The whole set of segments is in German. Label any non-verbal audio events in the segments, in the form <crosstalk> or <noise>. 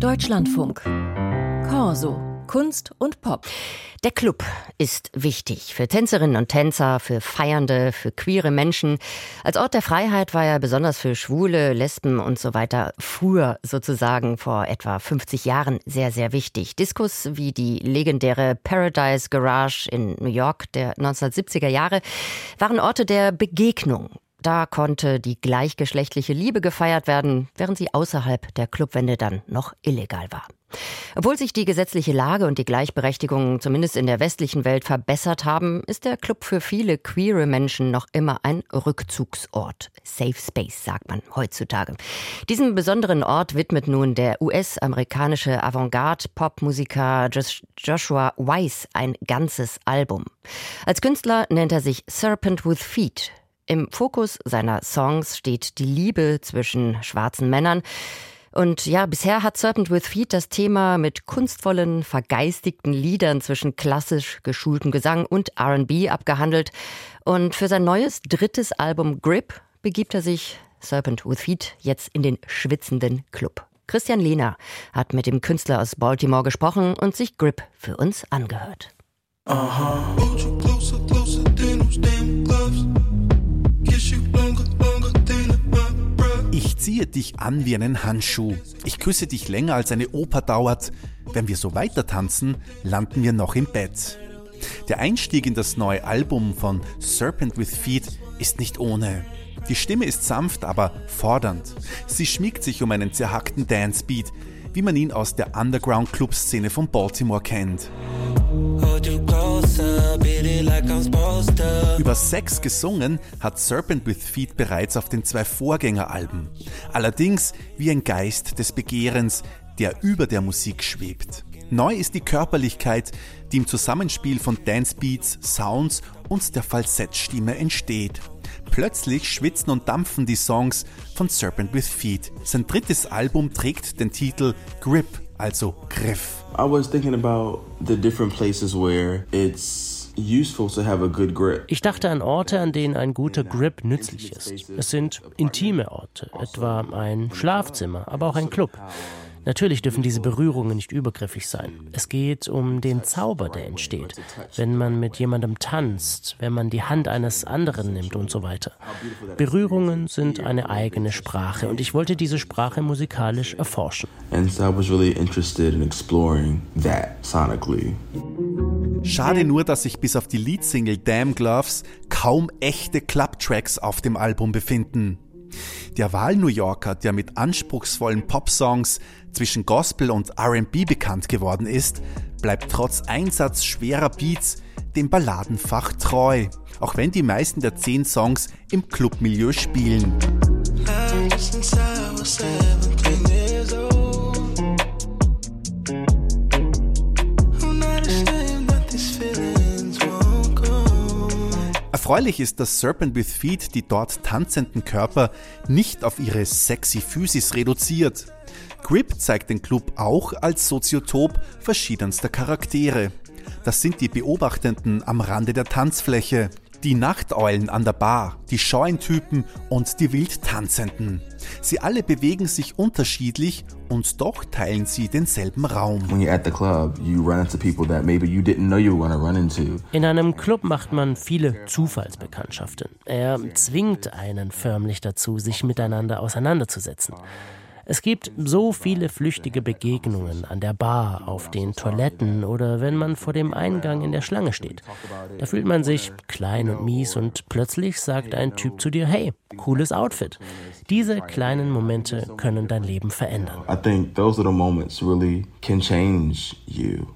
Deutschlandfunk. Corso. Kunst und Pop. Der Club ist wichtig für Tänzerinnen und Tänzer, für Feiernde, für queere Menschen. Als Ort der Freiheit war er besonders für Schwule, Lesben und so weiter früher sozusagen vor etwa 50 Jahren sehr, sehr wichtig. Diskus wie die legendäre Paradise Garage in New York der 1970er Jahre waren Orte der Begegnung. Da konnte die gleichgeschlechtliche Liebe gefeiert werden, während sie außerhalb der Clubwände dann noch illegal war. Obwohl sich die gesetzliche Lage und die Gleichberechtigung zumindest in der westlichen Welt verbessert haben, ist der Club für viele queere Menschen noch immer ein Rückzugsort. Safe Space, sagt man heutzutage. Diesem besonderen Ort widmet nun der US-amerikanische Avantgarde-Popmusiker Joshua Weiss ein ganzes Album. Als Künstler nennt er sich Serpent with Feet. Im Fokus seiner Songs steht die Liebe zwischen schwarzen Männern. Und ja, bisher hat Serpent with Feet das Thema mit kunstvollen, vergeistigten Liedern zwischen klassisch geschultem Gesang und RB abgehandelt. Und für sein neues drittes Album Grip begibt er sich, Serpent with Feet, jetzt in den schwitzenden Club. Christian Lehner hat mit dem Künstler aus Baltimore gesprochen und sich Grip für uns angehört. Closer Ich ziehe dich an wie einen Handschuh. Ich küsse dich länger als eine Oper dauert. Wenn wir so weiter tanzen, landen wir noch im Bett. Der Einstieg in das neue Album von Serpent with Feet ist nicht ohne. Die Stimme ist sanft, aber fordernd. Sie schmiegt sich um einen zerhackten Dancebeat, wie man ihn aus der Underground-Club-Szene von Baltimore kennt. Über Sex gesungen hat Serpent with Feet bereits auf den zwei Vorgängeralben. Allerdings wie ein Geist des Begehrens, der über der Musik schwebt. Neu ist die Körperlichkeit, die im Zusammenspiel von Dancebeats, Sounds und der Falsettstimme entsteht. Plötzlich schwitzen und dampfen die Songs von Serpent with Feet. Sein drittes Album trägt den Titel Grip, also Griff. I was thinking about the different places where it's ich dachte an Orte, an denen ein guter Grip nützlich ist. Es sind intime Orte, etwa ein Schlafzimmer, aber auch ein Club. Natürlich dürfen diese Berührungen nicht übergriffig sein. Es geht um den Zauber, der entsteht, wenn man mit jemandem tanzt, wenn man die Hand eines anderen nimmt und so weiter. Berührungen sind eine eigene Sprache und ich wollte diese Sprache musikalisch erforschen. Schade nur, dass sich bis auf die Leadsingle Damn Gloves kaum echte Clubtracks auf dem Album befinden. Der Wahl-New Yorker, der mit anspruchsvollen Popsongs zwischen Gospel und RB bekannt geworden ist, bleibt trotz Einsatz schwerer Beats dem Balladenfach treu, auch wenn die meisten der zehn Songs im Clubmilieu spielen. Erfreulich ist, dass Serpent with Feet die dort tanzenden Körper nicht auf ihre sexy Physis reduziert. Grip zeigt den Club auch als Soziotop verschiedenster Charaktere. Das sind die Beobachtenden am Rande der Tanzfläche, die Nachteulen an der Bar, die scheuen Typen und die Wildtanzenden. Sie alle bewegen sich unterschiedlich und doch teilen sie denselben Raum. In einem Club macht man viele Zufallsbekanntschaften. Er zwingt einen förmlich dazu, sich miteinander auseinanderzusetzen. Es gibt so viele flüchtige Begegnungen an der Bar, auf den Toiletten oder wenn man vor dem Eingang in der Schlange steht. Da fühlt man sich klein und mies und plötzlich sagt ein Typ zu dir, hey, cooles Outfit. Diese kleinen Momente können dein Leben verändern. I think those little moments really can change you.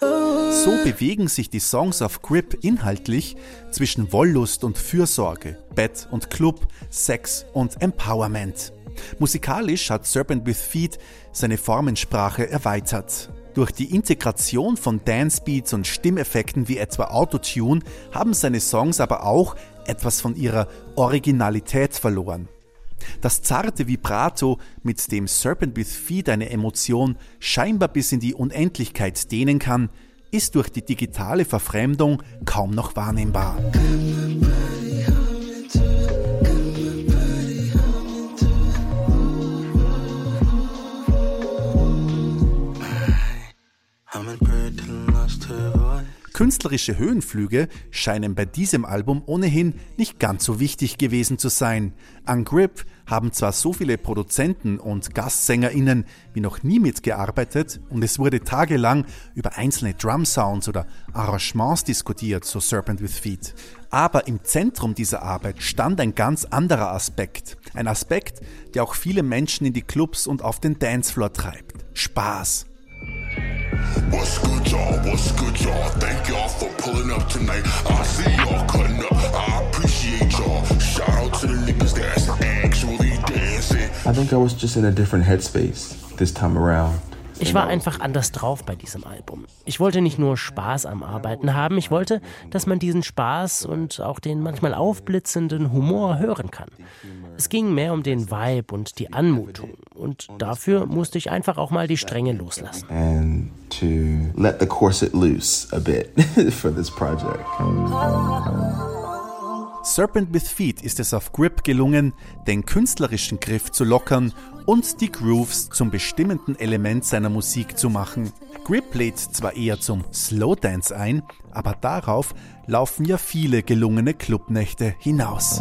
Oh. So bewegen sich die Songs auf Grip inhaltlich zwischen Wollust und Fürsorge, Bett und Club, Sex und Empowerment. Musikalisch hat Serpent with Feet seine Formensprache erweitert. Durch die Integration von Dancebeats und Stimmeffekten wie etwa Autotune haben seine Songs aber auch etwas von ihrer Originalität verloren. Das zarte Vibrato, mit dem Serpent with Feet eine Emotion scheinbar bis in die Unendlichkeit dehnen kann, ist durch die digitale Verfremdung kaum noch wahrnehmbar. I'm in pretty lost to Künstlerische Höhenflüge scheinen bei diesem Album ohnehin nicht ganz so wichtig gewesen zu sein. An Grip haben zwar so viele Produzenten und GastsängerInnen wie noch nie mitgearbeitet und es wurde tagelang über einzelne Drum-Sounds oder Arrangements diskutiert, so Serpent with Feet. Aber im Zentrum dieser Arbeit stand ein ganz anderer Aspekt. Ein Aspekt, der auch viele Menschen in die Clubs und auf den Dancefloor treibt. Spaß. What's good, y'all? What's good, y'all? Thank y'all for pulling up tonight. I see y'all cutting up. I appreciate y'all. Shout out to the niggas that's actually dancing. I think I was just in a different headspace this time around. Ich war einfach anders drauf bei diesem Album. Ich wollte nicht nur Spaß am Arbeiten haben, ich wollte, dass man diesen Spaß und auch den manchmal aufblitzenden Humor hören kann. Es ging mehr um den Vibe und die Anmutung. Und dafür musste ich einfach auch mal die Stränge loslassen. And to let the corset loose a bit <laughs> for this project. Serpent with Feet ist es auf Grip gelungen, den künstlerischen Griff zu lockern und die Grooves zum bestimmenden Element seiner Musik zu machen. Grip lädt zwar eher zum Slowdance ein, aber darauf laufen ja viele gelungene Clubnächte hinaus.